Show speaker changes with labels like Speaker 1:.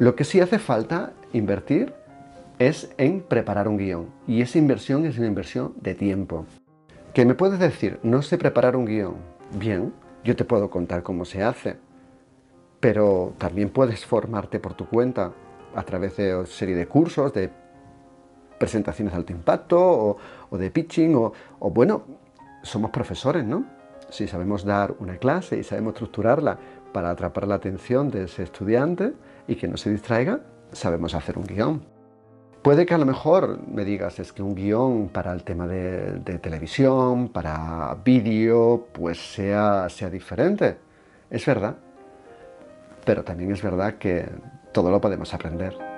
Speaker 1: Lo que sí hace falta invertir es en preparar un guion. Y esa inversión es una inversión de tiempo. ¿Qué me puedes decir? No sé preparar un guion. Bien, yo te puedo contar cómo se hace. Pero también puedes formarte por tu cuenta a través de una serie de cursos, de presentaciones de alto impacto o, de pitching o, o bueno, somos profesores, ¿no? Si sabemos dar una clase y sabemos estructurarla para atrapar la atención de ese estudiante y que no se distraiga, sabemos hacer un guion. Puede que a lo mejor me digas, es que un guion para el tema de, televisión, para vídeo, pues sea, sea diferente. Es verdad. Pero también es verdad que todo lo podemos aprender.